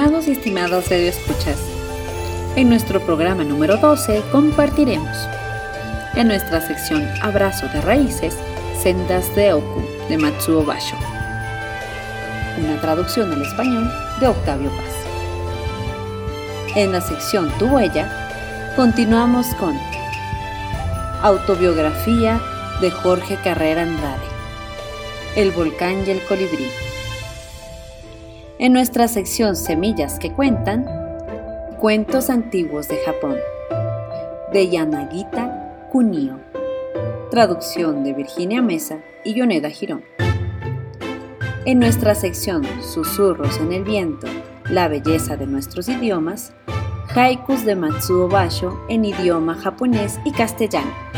Estimados y estimadas escuchas, en nuestro programa número 12 compartiremos en nuestra sección Abrazo de Raíces, Sendas de Oku de Matsuo Basho. Una traducción al español de Octavio Paz. En la sección Tu huella, continuamos con Autobiografía de Jorge Carrera Andrade. El volcán y el colibrí. En nuestra sección Semillas que cuentan, Cuentos antiguos de Japón, de Yanagita Kunio. Traducción de Virginia Mesa y Yoneda Girón. En nuestra sección Susurros en el viento, la belleza de nuestros idiomas, haikus de Matsuo Basho en idioma japonés y castellano.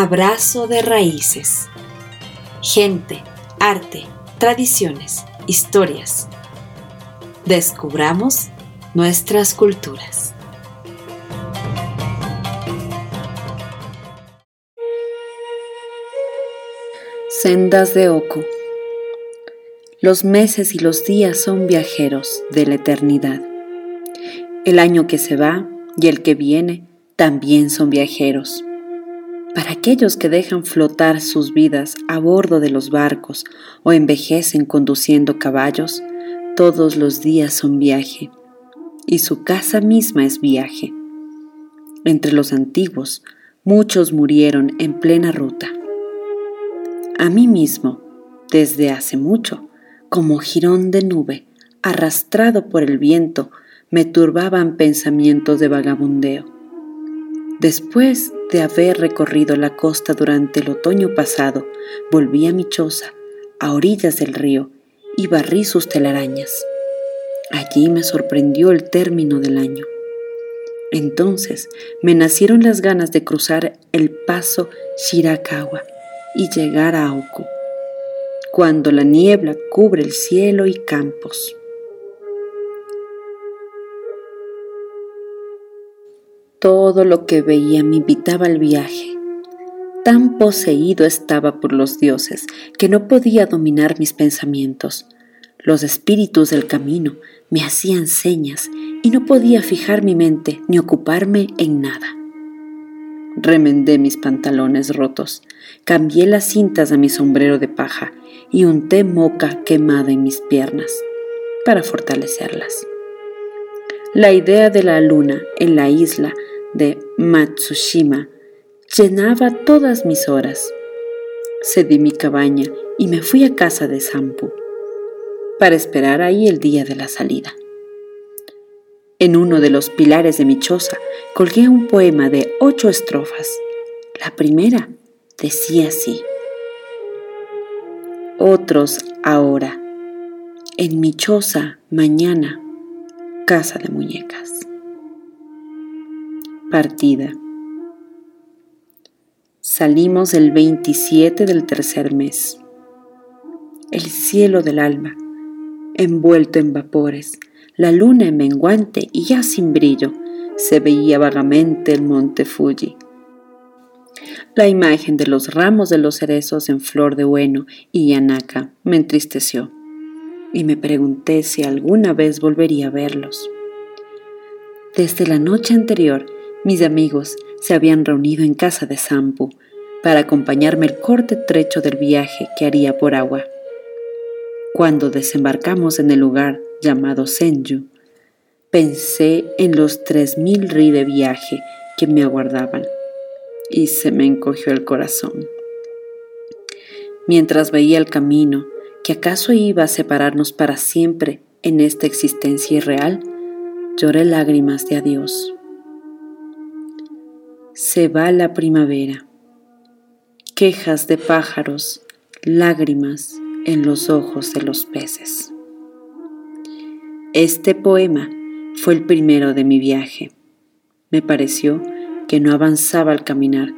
Abrazo de raíces. Gente, arte, tradiciones, historias. Descubramos nuestras culturas. Sendas de Oco. Los meses y los días son viajeros de la eternidad. El año que se va y el que viene también son viajeros para aquellos que dejan flotar sus vidas a bordo de los barcos o envejecen conduciendo caballos, todos los días son viaje, y su casa misma es viaje. Entre los antiguos, muchos murieron en plena ruta. A mí mismo, desde hace mucho, como jirón de nube, arrastrado por el viento, me turbaban pensamientos de vagabundeo. Después de haber recorrido la costa durante el otoño pasado, volví a mi choza, a orillas del río, y barrí sus telarañas. Allí me sorprendió el término del año. Entonces me nacieron las ganas de cruzar el paso Shirakawa y llegar a Aoku, cuando la niebla cubre el cielo y campos. Todo lo que veía me invitaba al viaje. Tan poseído estaba por los dioses que no podía dominar mis pensamientos. Los espíritus del camino me hacían señas y no podía fijar mi mente ni ocuparme en nada. Remendé mis pantalones rotos, cambié las cintas a mi sombrero de paja y unté moca quemada en mis piernas para fortalecerlas. La idea de la luna en la isla de Matsushima llenaba todas mis horas. Cedí mi cabaña y me fui a casa de Sampu para esperar ahí el día de la salida. En uno de los pilares de mi choza colgué un poema de ocho estrofas. La primera decía así. Otros ahora. En mi choza mañana. Casa de muñecas. Partida. Salimos el 27 del tercer mes. El cielo del alma, envuelto en vapores, la luna en menguante y ya sin brillo, se veía vagamente el monte Fuji. La imagen de los ramos de los cerezos en flor de bueno y yanaka me entristeció y me pregunté si alguna vez volvería a verlos. Desde la noche anterior mis amigos se habían reunido en casa de Sampu para acompañarme el corte trecho del viaje que haría por agua. Cuando desembarcamos en el lugar llamado Senju, Pensé en los tres mil ri de viaje que me aguardaban y se me encogió el corazón. Mientras veía el camino que acaso iba a separarnos para siempre en esta existencia irreal, lloré lágrimas de adiós. Se va la primavera, quejas de pájaros, lágrimas en los ojos de los peces. Este poema fue el primero de mi viaje. Me pareció que no avanzaba al caminar.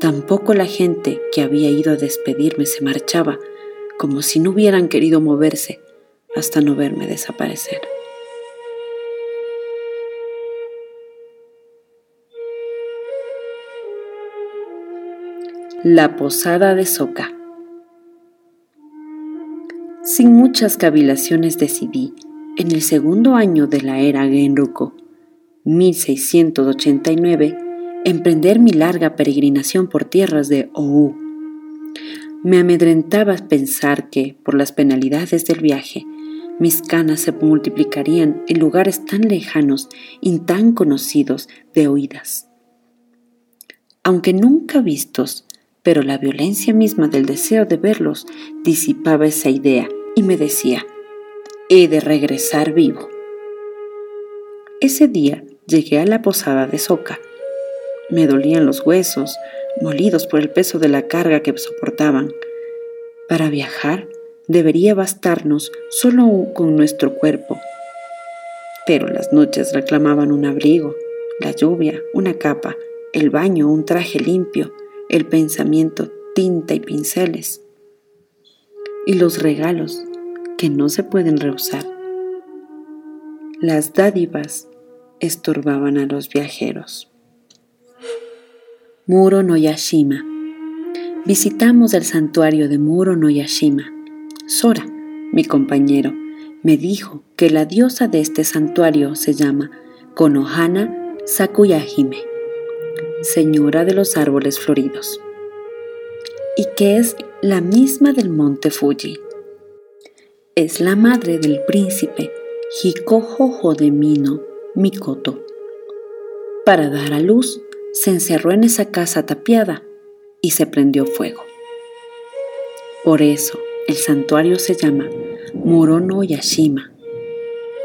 Tampoco la gente que había ido a despedirme se marchaba, como si no hubieran querido moverse hasta no verme desaparecer. La Posada de Soca. Sin muchas cavilaciones decidí en el segundo año de la era Genruko, 1689, emprender mi larga peregrinación por tierras de Ou. Me amedrentaba pensar que, por las penalidades del viaje, mis canas se multiplicarían en lugares tan lejanos y tan conocidos de oídas. Aunque nunca vistos, pero la violencia misma del deseo de verlos disipaba esa idea y me decía, he de regresar vivo. Ese día llegué a la posada de Soca. Me dolían los huesos, molidos por el peso de la carga que soportaban. Para viajar debería bastarnos solo con nuestro cuerpo. Pero las noches reclamaban un abrigo, la lluvia, una capa, el baño, un traje limpio, el pensamiento, tinta y pinceles. Y los regalos, que no se pueden rehusar. Las dádivas estorbaban a los viajeros. Muro no Yashima. Visitamos el santuario de Muro no Yashima. Sora, mi compañero, me dijo que la diosa de este santuario se llama Konohana Sakuyahime, señora de los árboles floridos, y que es la misma del monte Fuji es la madre del príncipe Hikojojo de Mino Mikoto. Para dar a luz, se encerró en esa casa tapiada y se prendió fuego. Por eso el santuario se llama Morono Yashima,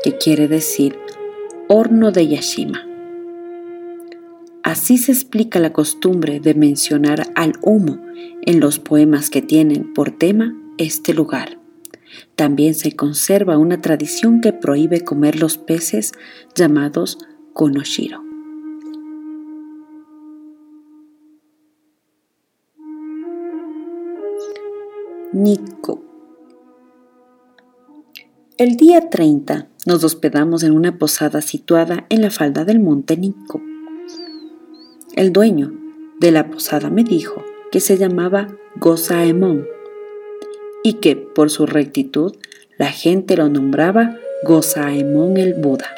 que quiere decir horno de Yashima. Así se explica la costumbre de mencionar al humo en los poemas que tienen por tema este lugar. También se conserva una tradición que prohíbe comer los peces llamados konoshiro. Nikko. El día 30 nos hospedamos en una posada situada en la falda del monte Nikko. El dueño de la posada me dijo que se llamaba Gozaemon y que por su rectitud la gente lo nombraba Gozaemon el Buda.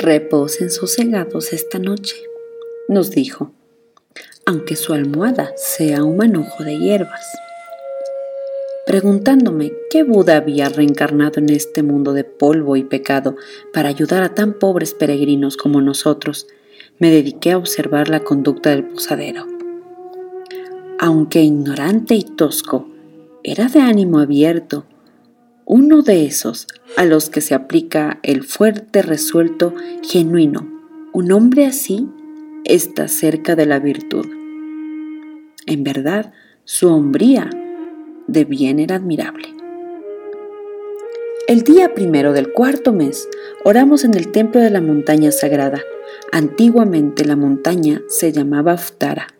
Reposen sosegados esta noche, nos dijo, aunque su almohada sea un manojo de hierbas. Preguntándome qué Buda había reencarnado en este mundo de polvo y pecado para ayudar a tan pobres peregrinos como nosotros, me dediqué a observar la conducta del posadero aunque ignorante y tosco, era de ánimo abierto, uno de esos a los que se aplica el fuerte, resuelto, genuino. Un hombre así está cerca de la virtud. En verdad, su hombría de bien era admirable. El día primero del cuarto mes oramos en el templo de la montaña sagrada. Antiguamente la montaña se llamaba Ftara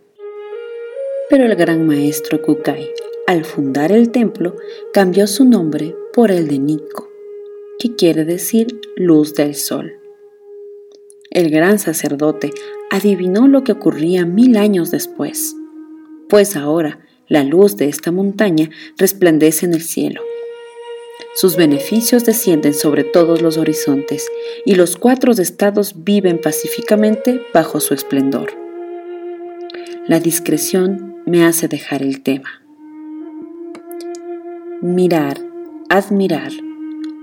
pero el gran maestro Kukai, al fundar el templo, cambió su nombre por el de Nikko, que quiere decir luz del sol. El gran sacerdote adivinó lo que ocurría mil años después, pues ahora la luz de esta montaña resplandece en el cielo. Sus beneficios descienden sobre todos los horizontes y los cuatro estados viven pacíficamente bajo su esplendor. La discreción me hace dejar el tema. Mirar, admirar,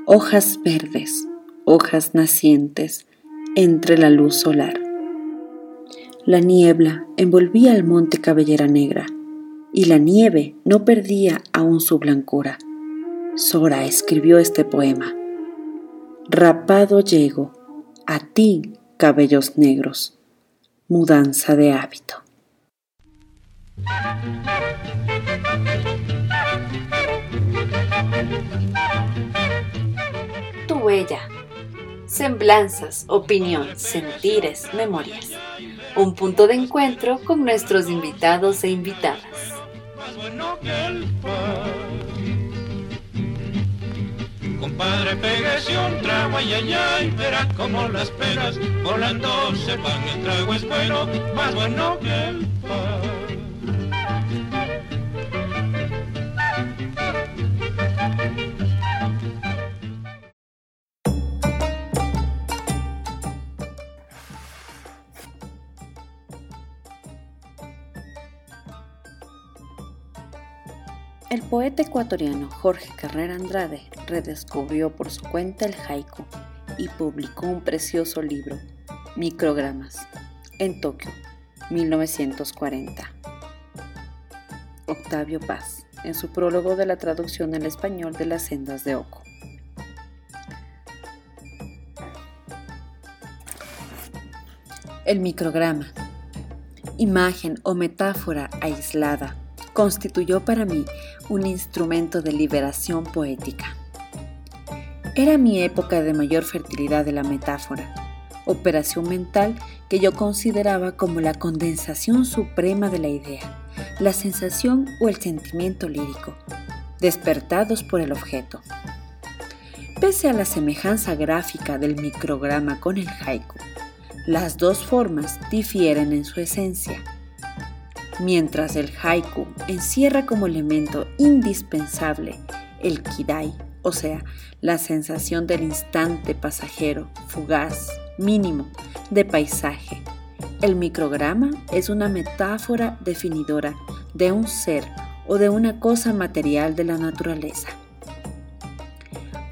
hojas verdes, hojas nacientes entre la luz solar. La niebla envolvía el monte Cabellera Negra y la nieve no perdía aún su blancura. Sora escribió este poema. Rapado llego, a ti, cabellos negros, mudanza de hábito. Tu huella. Semblanzas, opinión, sentires, memorias. Un punto de encuentro con nuestros invitados e invitadas Compadre, pégase un trago, ay, ay, verás como las peras volando se van. El trago es bueno, más bueno que el pan. El poeta ecuatoriano Jorge Carrera Andrade redescubrió por su cuenta el haiku y publicó un precioso libro, Microgramas, en Tokio, 1940. Octavio Paz, en su prólogo de la traducción al español de Las sendas de Oco. El micrograma, imagen o metáfora aislada constituyó para mí un instrumento de liberación poética. Era mi época de mayor fertilidad de la metáfora, operación mental que yo consideraba como la condensación suprema de la idea, la sensación o el sentimiento lírico, despertados por el objeto. Pese a la semejanza gráfica del micrograma con el haiku, las dos formas difieren en su esencia mientras el haiku encierra como elemento indispensable el kidai, o sea, la sensación del instante pasajero, fugaz, mínimo, de paisaje. El micrograma es una metáfora definidora de un ser o de una cosa material de la naturaleza.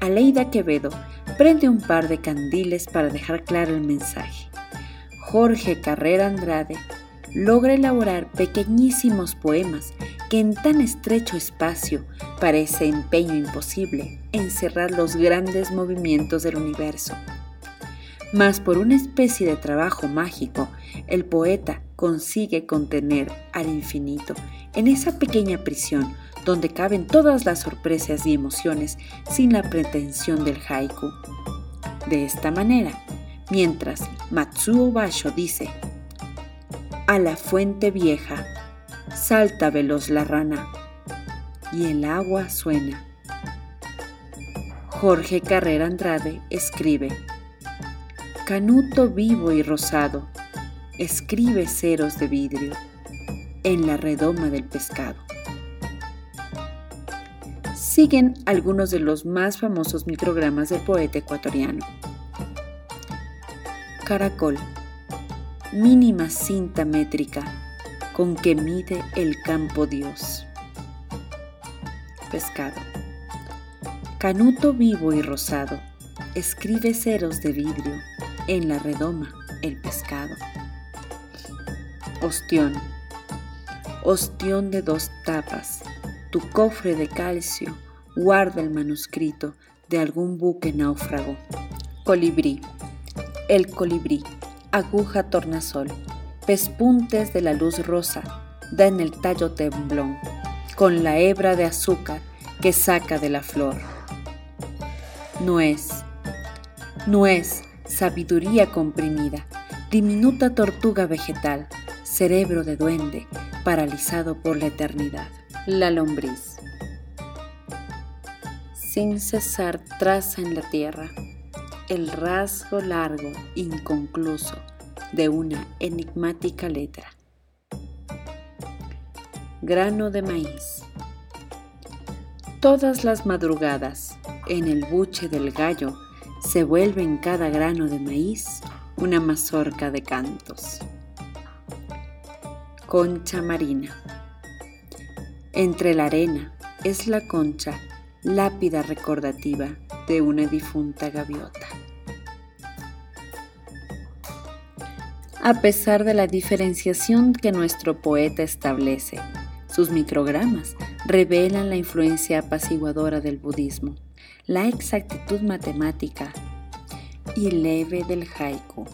Aleida Quevedo prende un par de candiles para dejar claro el mensaje. Jorge Carrera Andrade logra elaborar pequeñísimos poemas que en tan estrecho espacio parece empeño imposible encerrar los grandes movimientos del universo. Mas por una especie de trabajo mágico, el poeta consigue contener al infinito en esa pequeña prisión donde caben todas las sorpresas y emociones sin la pretensión del haiku. De esta manera, mientras Matsuo Basho dice a la fuente vieja, salta veloz la rana, y el agua suena. Jorge Carrera Andrade escribe, Canuto vivo y rosado, escribe ceros de vidrio en la redoma del pescado. Siguen algunos de los más famosos microgramas del poeta ecuatoriano. Caracol mínima cinta métrica con que mide el campo Dios. Pescado. Canuto vivo y rosado, escribe ceros de vidrio en la redoma el pescado. Ostión. Ostión de dos tapas, tu cofre de calcio guarda el manuscrito de algún buque náufrago. Colibrí. El colibrí aguja tornasol, pespuntes de la luz rosa, da en el tallo temblón, con la hebra de azúcar que saca de la flor. Nuez, nuez, sabiduría comprimida, diminuta tortuga vegetal, cerebro de duende, paralizado por la eternidad. La lombriz. Sin cesar traza en la tierra el rasgo largo, inconcluso, de una enigmática letra. Grano de maíz. Todas las madrugadas, en el buche del gallo, se vuelve en cada grano de maíz una mazorca de cantos. Concha marina. Entre la arena es la concha, lápida recordativa de una difunta gaviota. A pesar de la diferenciación que nuestro poeta establece, sus microgramas revelan la influencia apaciguadora del budismo, la exactitud matemática y leve del haiku.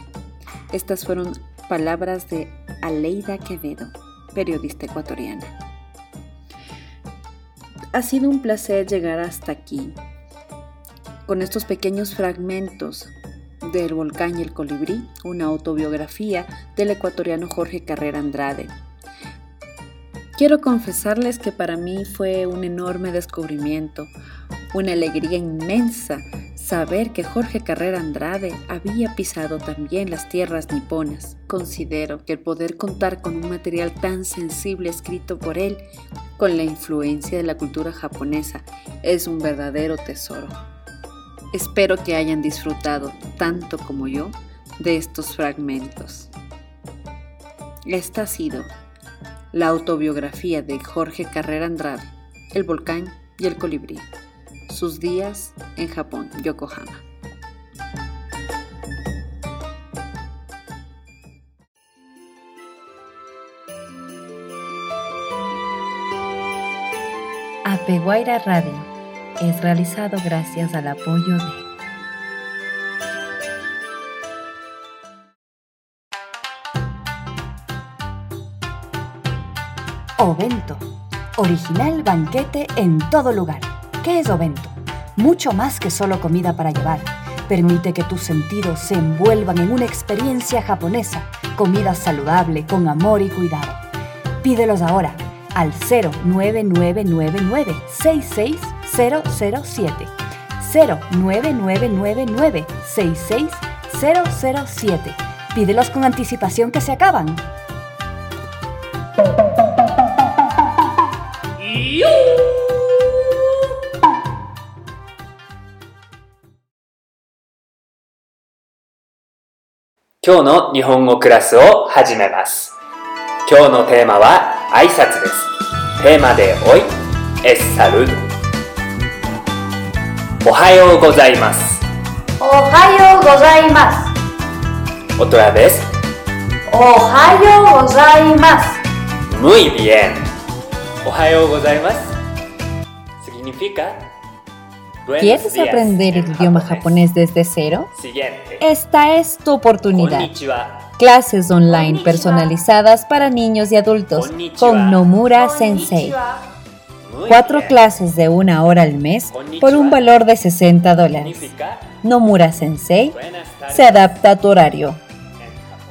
Estas fueron palabras de Aleida Quevedo, periodista ecuatoriana. Ha sido un placer llegar hasta aquí, con estos pequeños fragmentos del volcán y el colibrí, una autobiografía del ecuatoriano Jorge Carrera Andrade. Quiero confesarles que para mí fue un enorme descubrimiento, una alegría inmensa saber que Jorge Carrera Andrade había pisado también las tierras niponas. Considero que el poder contar con un material tan sensible escrito por él, con la influencia de la cultura japonesa, es un verdadero tesoro. Espero que hayan disfrutado tanto como yo de estos fragmentos. Esta ha sido la autobiografía de Jorge Carrera Andrade, El volcán y el colibrí. Sus días en Japón, Yokohama. Apeguaira Radio es realizado gracias al apoyo de Ovento, original banquete en todo lugar. ¿Qué es Ovento? Mucho más que solo comida para llevar. Permite que tus sentidos se envuelvan en una experiencia japonesa, comida saludable, con amor y cuidado. Pídelos ahora al 09999 66 007 09999 66007. Pídelos con anticipación que se acaban. Hoy の日本語クラスを始めます。今日のテーマは挨拶です。テーマでおい、es saludo。おはようございます。おはようございます。Otra vez. おはようございます。Muy bien. おはようございます。Significa ¿Quieres aprender el idioma japonés. desde cero? Esta es tu oportunidad. Clases online personalizadas para niños y adultos con Nomura Sensei. Cuatro clases de una hora al mes por un valor de 60 dólares. Nomura Sensei se adapta a tu horario.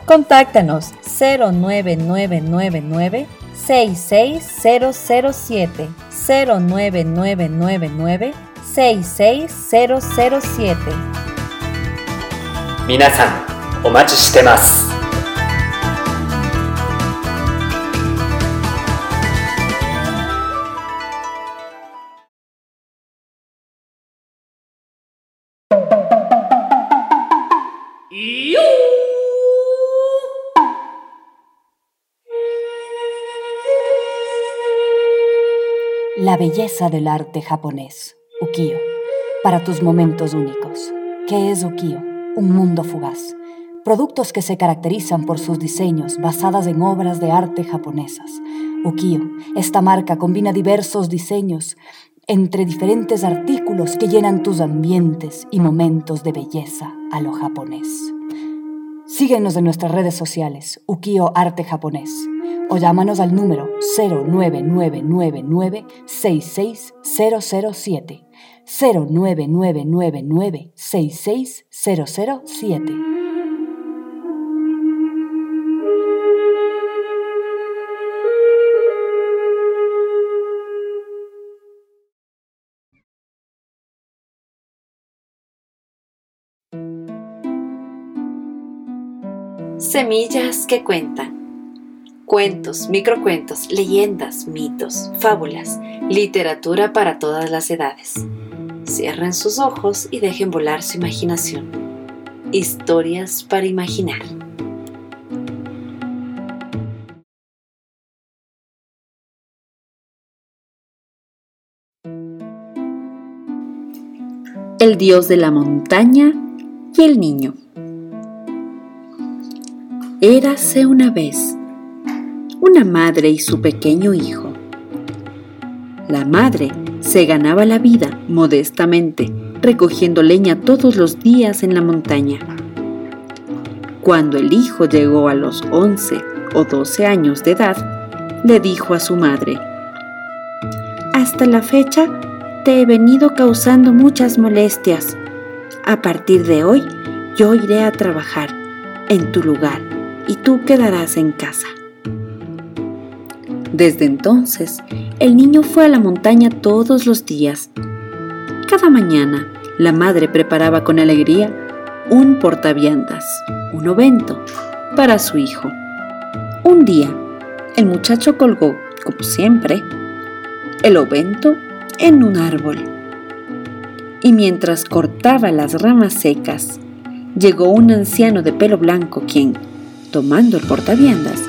Contáctanos 09999 66007 09999 66007. Minasan, omachi shitemasu. La belleza del arte japonés ukiyo, para tus momentos únicos. ¿Qué es ukiyo? Un mundo fugaz. Productos que se caracterizan por sus diseños basadas en obras de arte japonesas. Ukiyo, esta marca combina diversos diseños entre diferentes artículos que llenan tus ambientes y momentos de belleza a lo japonés. Síguenos en nuestras redes sociales, Ukiyo Arte Japonés, o llámanos al número 09999 66007 09999 66007 Semillas que cuentan. Cuentos, microcuentos, leyendas, mitos, fábulas, literatura para todas las edades. Cierren sus ojos y dejen volar su imaginación. Historias para imaginar. El dios de la montaña y el niño. Érase una vez una madre y su pequeño hijo. La madre se ganaba la vida modestamente recogiendo leña todos los días en la montaña. Cuando el hijo llegó a los 11 o 12 años de edad, le dijo a su madre, Hasta la fecha te he venido causando muchas molestias. A partir de hoy yo iré a trabajar en tu lugar y tú quedarás en casa. Desde entonces, el niño fue a la montaña todos los días. Cada mañana, la madre preparaba con alegría un portaviandas, un ovento, para su hijo. Un día, el muchacho colgó, como siempre, el ovento en un árbol. Y mientras cortaba las ramas secas, llegó un anciano de pelo blanco quien, tomando el portaviandas,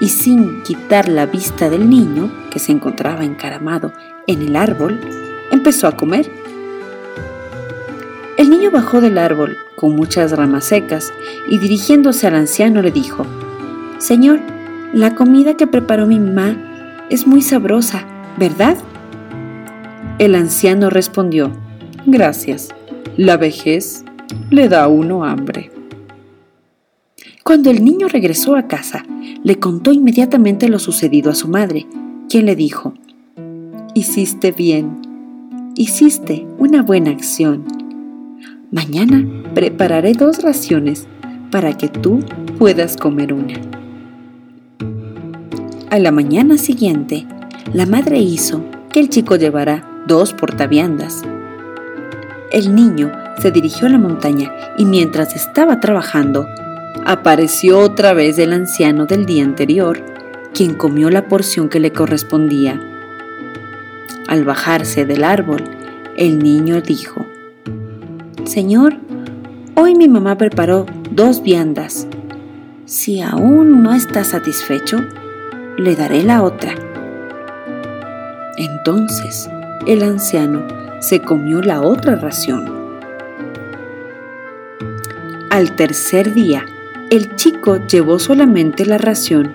y sin quitar la vista del niño, que se encontraba encaramado en el árbol, empezó a comer. El niño bajó del árbol con muchas ramas secas y dirigiéndose al anciano le dijo, Señor, la comida que preparó mi mamá es muy sabrosa, ¿verdad? El anciano respondió, Gracias, la vejez le da a uno hambre. Cuando el niño regresó a casa, le contó inmediatamente lo sucedido a su madre, quien le dijo, Hiciste bien, hiciste una buena acción. Mañana prepararé dos raciones para que tú puedas comer una. A la mañana siguiente, la madre hizo que el chico llevara dos portaviandas. El niño se dirigió a la montaña y mientras estaba trabajando, apareció otra vez el anciano del día anterior, quien comió la porción que le correspondía. Al bajarse del árbol, el niño dijo, Señor, hoy mi mamá preparó dos viandas. Si aún no está satisfecho, le daré la otra. Entonces el anciano se comió la otra ración. Al tercer día, el chico llevó solamente la ración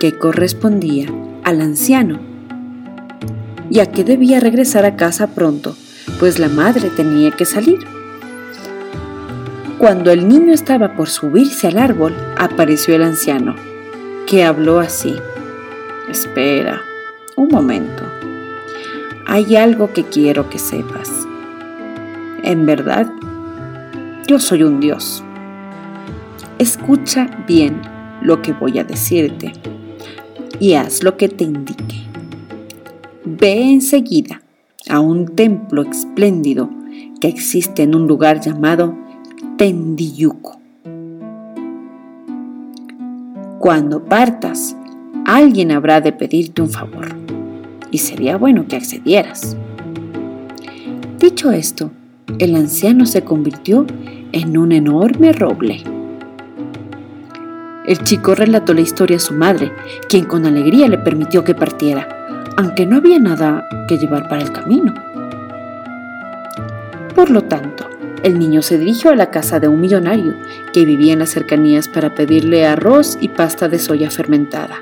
que correspondía al anciano, ya que debía regresar a casa pronto, pues la madre tenía que salir. Cuando el niño estaba por subirse al árbol, apareció el anciano, que habló así. Espera, un momento. Hay algo que quiero que sepas. En verdad, yo soy un dios Escucha bien lo que voy a decirte y haz lo que te indique. Ve enseguida a un templo espléndido que existe en un lugar llamado Tendiyuko. Cuando partas, alguien habrá de pedirte un favor y sería bueno que accedieras. Dicho esto, el anciano se convirtió en un enorme roble el chico relató la historia a su madre, quien con alegría le permitió que partiera, aunque no había nada que llevar para el camino. Por lo tanto, el niño se dirigió a la casa de un millonario que vivía en las cercanías para pedirle arroz y pasta de soya fermentada.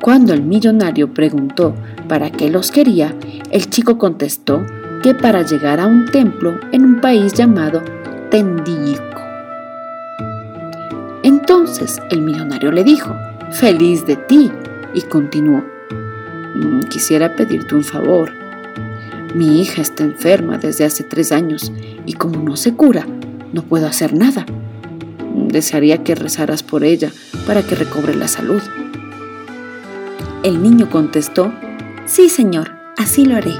Cuando el millonario preguntó para qué los quería, el chico contestó que para llegar a un templo en un país llamado Tendillico. Entonces el millonario le dijo, feliz de ti, y continuó, mm, quisiera pedirte un favor. Mi hija está enferma desde hace tres años y como no se cura, no puedo hacer nada. Desearía que rezaras por ella para que recobre la salud. El niño contestó, sí señor, así lo haré.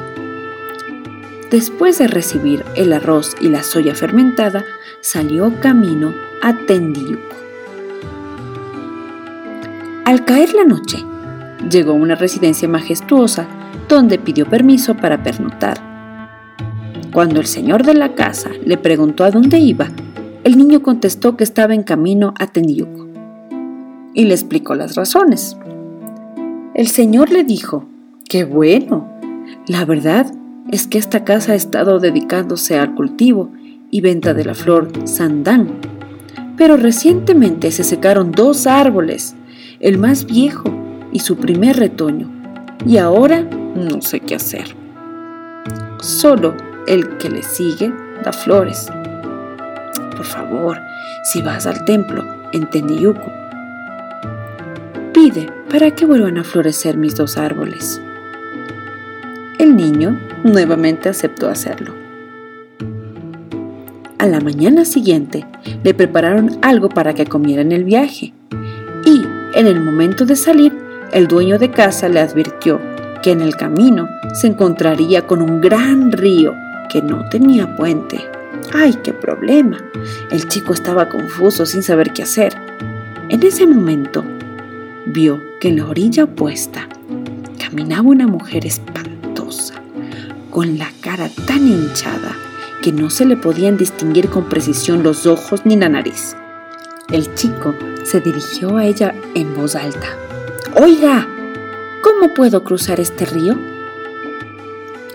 Después de recibir el arroz y la soya fermentada, salió camino a Tendiyuco. Al caer la noche, llegó a una residencia majestuosa donde pidió permiso para pernotar. Cuando el señor de la casa le preguntó a dónde iba, el niño contestó que estaba en camino a Tendiuco y le explicó las razones. El señor le dijo, ¡qué bueno! La verdad es que esta casa ha estado dedicándose al cultivo y venta de la flor sandán, Pero recientemente se secaron dos árboles, el más viejo y su primer retoño, y ahora no sé qué hacer. Solo el que le sigue da flores. Por favor, si vas al templo en Teniyuku, pide para que vuelvan a florecer mis dos árboles. El niño nuevamente aceptó hacerlo. A la mañana siguiente le prepararon algo para que comiera en el viaje en el momento de salir el dueño de casa le advirtió que en el camino se encontraría con un gran río que no tenía puente. ¡Ay, qué problema! El chico estaba confuso sin saber qué hacer. En ese momento vio que en la orilla opuesta caminaba una mujer espantosa, con la cara tan hinchada que no se le podían distinguir con precisión los ojos ni la nariz. El chico se dirigió a ella en voz alta. Oiga, ¿cómo puedo cruzar este río?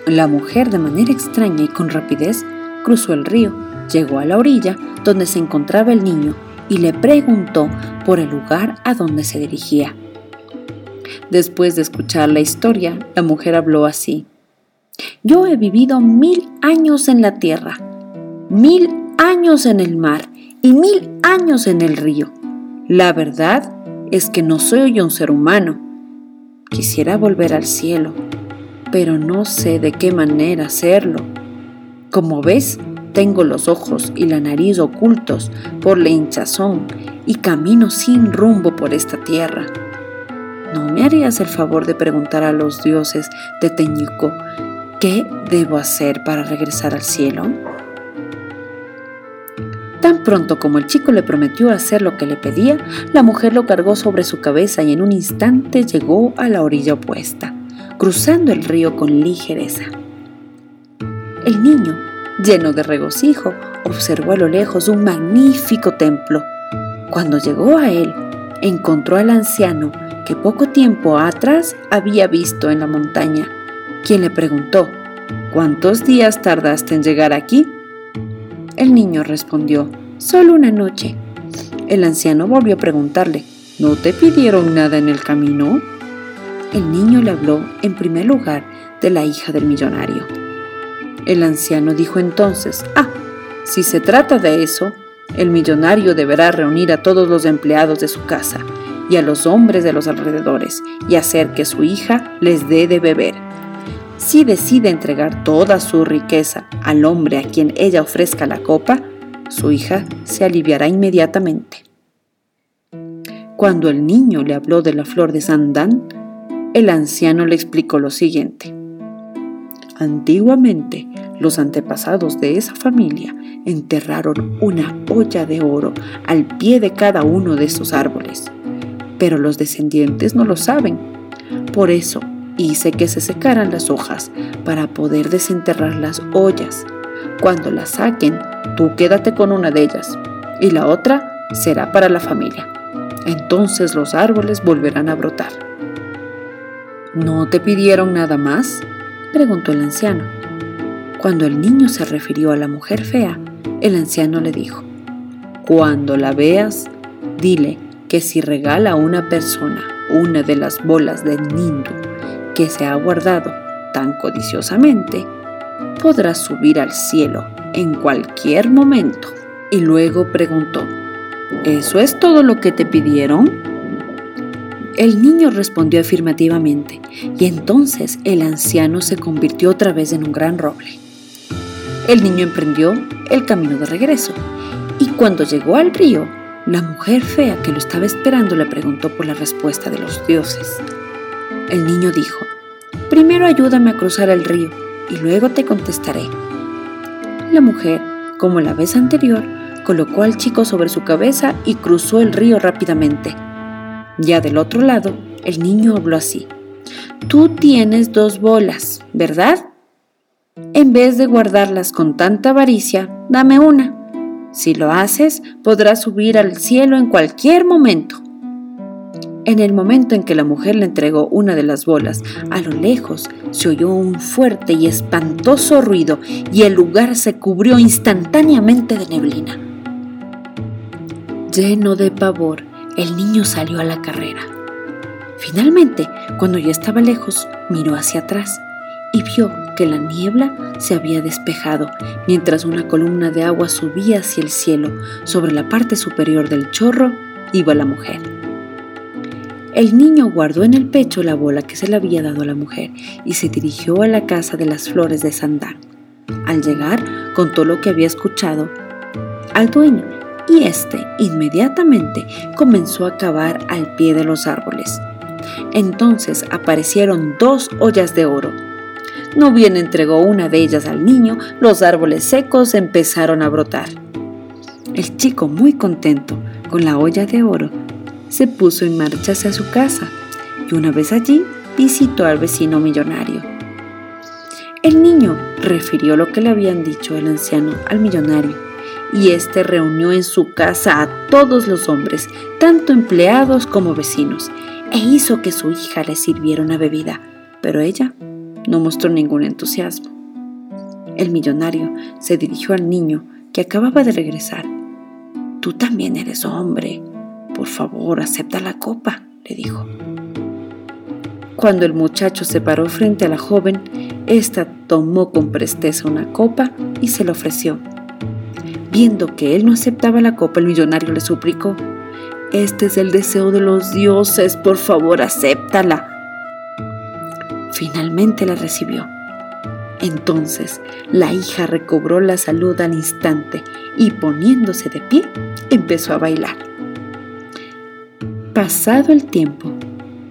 La mujer de manera extraña y con rapidez cruzó el río, llegó a la orilla donde se encontraba el niño y le preguntó por el lugar a donde se dirigía. Después de escuchar la historia, la mujer habló así. Yo he vivido mil años en la tierra, mil años en el mar y mil años en el río. La verdad es que no soy un ser humano. Quisiera volver al cielo, pero no sé de qué manera hacerlo. Como ves, tengo los ojos y la nariz ocultos por la hinchazón y camino sin rumbo por esta tierra. ¿No me harías el favor de preguntar a los dioses de Teñico qué debo hacer para regresar al cielo? Tan pronto como el chico le prometió hacer lo que le pedía, la mujer lo cargó sobre su cabeza y en un instante llegó a la orilla opuesta, cruzando el río con ligereza. El niño, lleno de regocijo, observó a lo lejos un magnífico templo. Cuando llegó a él, encontró al anciano que poco tiempo atrás había visto en la montaña, quien le preguntó, ¿cuántos días tardaste en llegar aquí? El niño respondió, solo una noche. El anciano volvió a preguntarle, ¿no te pidieron nada en el camino? El niño le habló, en primer lugar, de la hija del millonario. El anciano dijo entonces, ah, si se trata de eso, el millonario deberá reunir a todos los empleados de su casa y a los hombres de los alrededores y hacer que su hija les dé de beber. Si decide entregar toda su riqueza al hombre a quien ella ofrezca la copa, su hija se aliviará inmediatamente. Cuando el niño le habló de la flor de Sandán, el anciano le explicó lo siguiente. Antiguamente, los antepasados de esa familia enterraron una olla de oro al pie de cada uno de esos árboles pero los descendientes no lo saben. Por eso hice que se secaran las hojas para poder desenterrar las ollas. Cuando las saquen, tú quédate con una de ellas y la otra será para la familia. Entonces los árboles volverán a brotar. ¿No te pidieron nada más? preguntó el anciano. Cuando el niño se refirió a la mujer fea, el anciano le dijo, Cuando la veas, dile que si regala a una persona una de las bolas de Nindu que se ha guardado tan codiciosamente, podrá subir al cielo en cualquier momento. Y luego preguntó, ¿eso es todo lo que te pidieron? El niño respondió afirmativamente y entonces el anciano se convirtió otra vez en un gran roble. El niño emprendió el camino de regreso y cuando llegó al río la mujer fea que lo estaba esperando le preguntó por la respuesta de los dioses. El niño dijo, primero ayúdame a cruzar el río y luego te contestaré. La mujer, como la vez anterior, colocó al chico sobre su cabeza y cruzó el río rápidamente. Ya del otro lado, el niño habló así. Tú tienes dos bolas, ¿verdad? En vez de guardarlas con tanta avaricia, dame una. Si lo haces, podrás subir al cielo en cualquier momento. En el momento en que la mujer le entregó una de las bolas, a lo lejos se oyó un fuerte y espantoso ruido y el lugar se cubrió instantáneamente de neblina. Lleno de pavor, el niño salió a la carrera. Finalmente, cuando ya estaba lejos, miró hacia atrás y vio que la niebla se había despejado mientras una columna de agua subía hacia el cielo. Sobre la parte superior del chorro iba la mujer. El niño guardó en el pecho la bola que se le había dado a la mujer y se dirigió a la casa de las flores de Sandán. Al llegar, contó lo que había escuchado al dueño y éste inmediatamente comenzó a cavar al pie de los árboles. Entonces aparecieron dos ollas de oro. No bien entregó una de ellas al niño, los árboles secos empezaron a brotar. El chico, muy contento con la olla de oro, se puso en marcha hacia su casa y una vez allí visitó al vecino millonario. El niño refirió lo que le habían dicho el anciano al millonario y éste reunió en su casa a todos los hombres, tanto empleados como vecinos, e hizo que su hija le sirviera una bebida, pero ella no mostró ningún entusiasmo. El millonario se dirigió al niño que acababa de regresar. Tú también eres hombre. Por favor, acepta la copa, le dijo. Cuando el muchacho se paró frente a la joven, ésta tomó con presteza una copa y se la ofreció. Viendo que él no aceptaba la copa, el millonario le suplicó, Este es el deseo de los dioses, por favor, acéptala. Finalmente la recibió. Entonces la hija recobró la salud al instante y poniéndose de pie, empezó a bailar. Pasado el tiempo,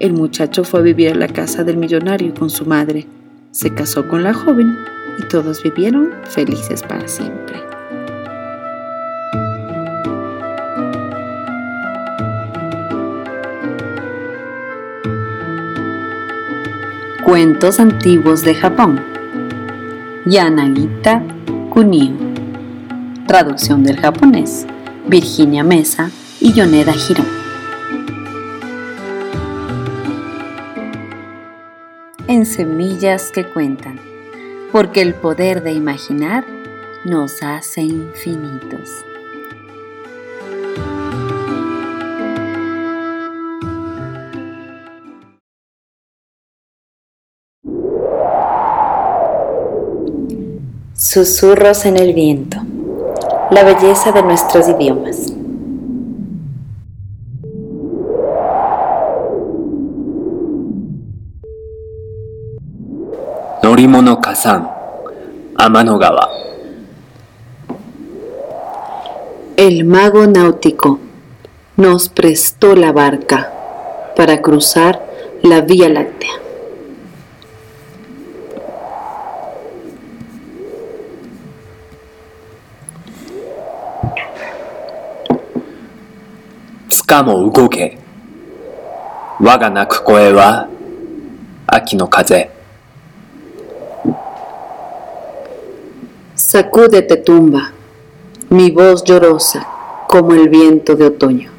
el muchacho fue a vivir a la casa del millonario con su madre, se casó con la joven y todos vivieron felices para siempre. Cuentos antiguos de Japón. Yanagita Kunio. Traducción del japonés. Virginia Mesa y Yoneda Hirón. Semillas que cuentan, porque el poder de imaginar nos hace infinitos. Susurros en el viento. La belleza de nuestros idiomas. 織物火山天の川 El mago náutico nos prestó la barca para cruzar la Vía Láctea. Tsuka mo ugoke. 我が鳴く声は秋の風。sacúdete tumba, mi voz llorosa como el viento de otoño.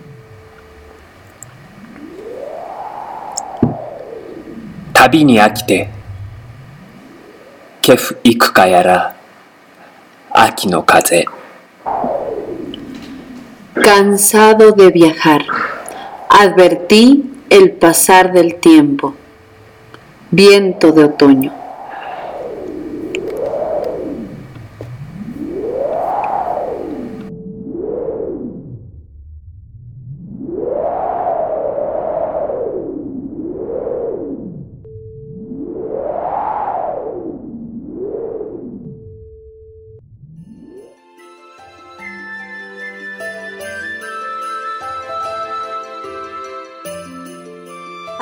Tabi ni akite, kef ikuka yara, aki no kaze. Cansado de viajar, advertí el pasar del tiempo, viento de otoño.